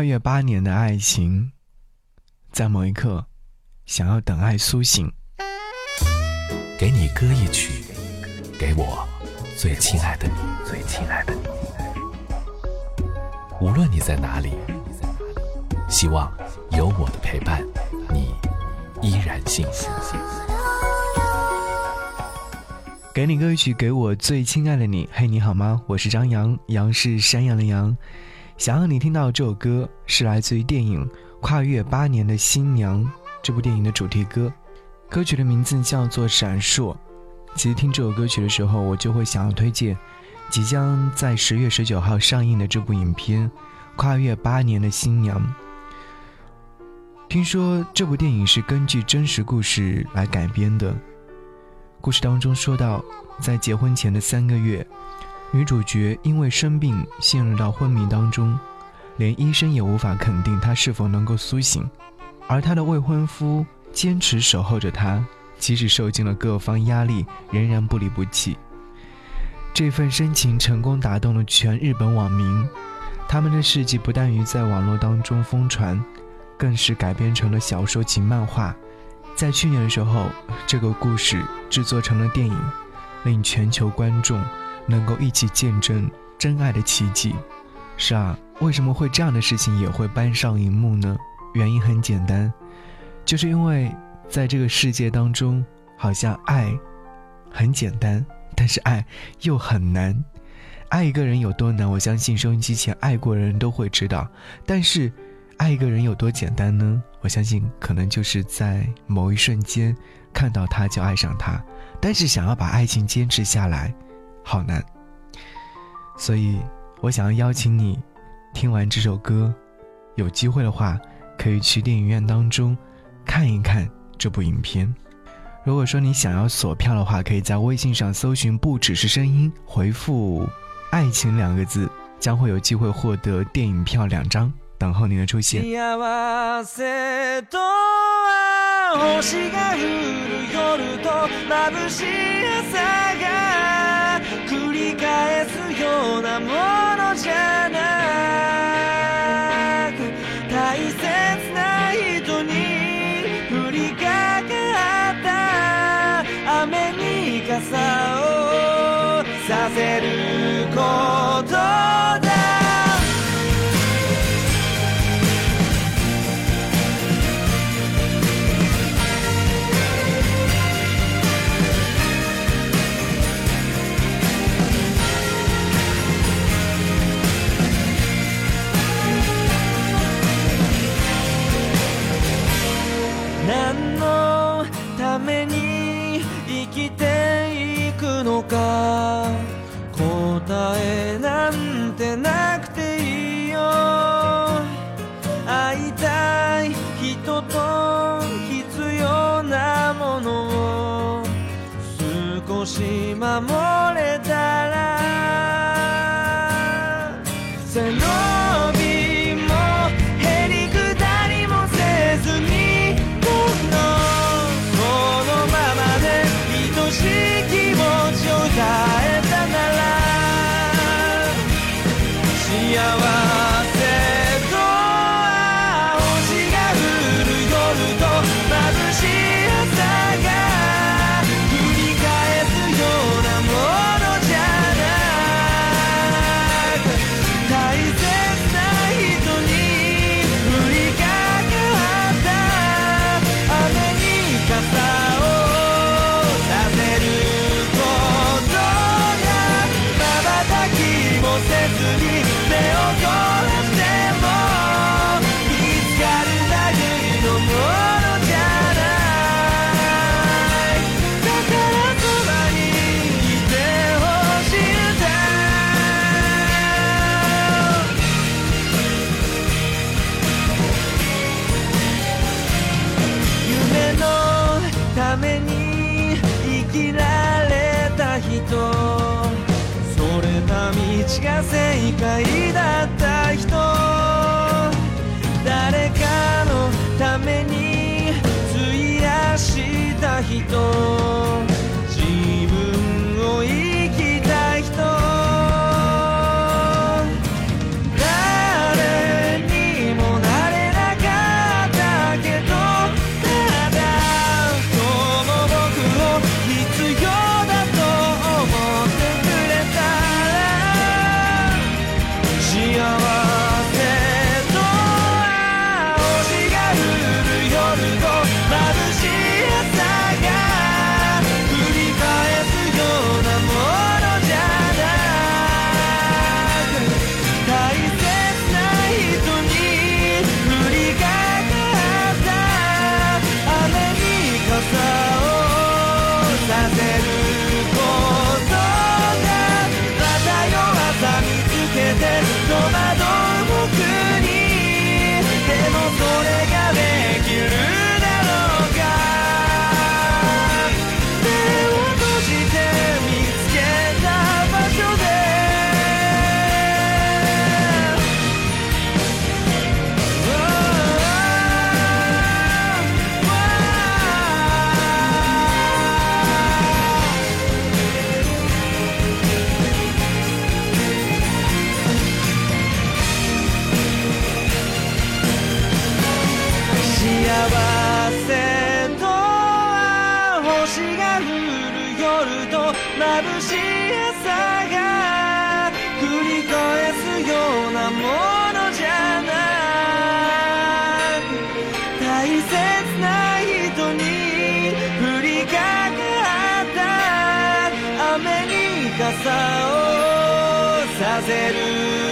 跨越八年的爱情，在某一刻，想要等爱苏醒。给你歌一曲，给我最亲爱的你，最亲爱的你。无论你在哪里，希望有我的陪伴，你依然幸福。给你歌曲，给我最亲爱的你。嘿，你好吗？我是张扬，杨是山羊的羊。想让你听到这首歌，是来自于电影《跨越八年的新娘》这部电影的主题歌。歌曲的名字叫做《闪烁》。其实听这首歌曲的时候，我就会想要推荐即将在十月十九号上映的这部影片《跨越八年的新娘》。听说这部电影是根据真实故事来改编的。故事当中说到，在结婚前的三个月，女主角因为生病陷入到昏迷当中，连医生也无法肯定她是否能够苏醒，而她的未婚夫坚持守候着她，即使受尽了各方压力，仍然不离不弃。这份深情成功打动了全日本网民，他们的事迹不但于在网络当中疯传，更是改编成了小说及漫画。在去年的时候，这个故事制作成了电影，令全球观众能够一起见证真爱的奇迹。是啊，为什么会这样的事情也会搬上荧幕呢？原因很简单，就是因为在这个世界当中，好像爱很简单，但是爱又很难。爱一个人有多难，我相信收音机前爱过的人都会知道。但是，爱一个人有多简单呢？我相信，可能就是在某一瞬间看到他就爱上他，但是想要把爱情坚持下来，好难。所以，我想要邀请你，听完这首歌，有机会的话，可以去电影院当中看一看这部影片。如果说你想要锁票的话，可以在微信上搜寻“不只是声音”，回复“爱情”两个字，将会有机会获得电影票两张。等候你的出现。繰り返すようなものじゃなく大切な人に降りかかった雨に傘をために生きていくのか。答えなんてなくていいよ。会いたい人と必要なものを少し守れ。切られた人。それた道が正解だった人。眩しい朝が繰り返すようなものじゃない。大切な人に降りかかった。雨に傘をさせる。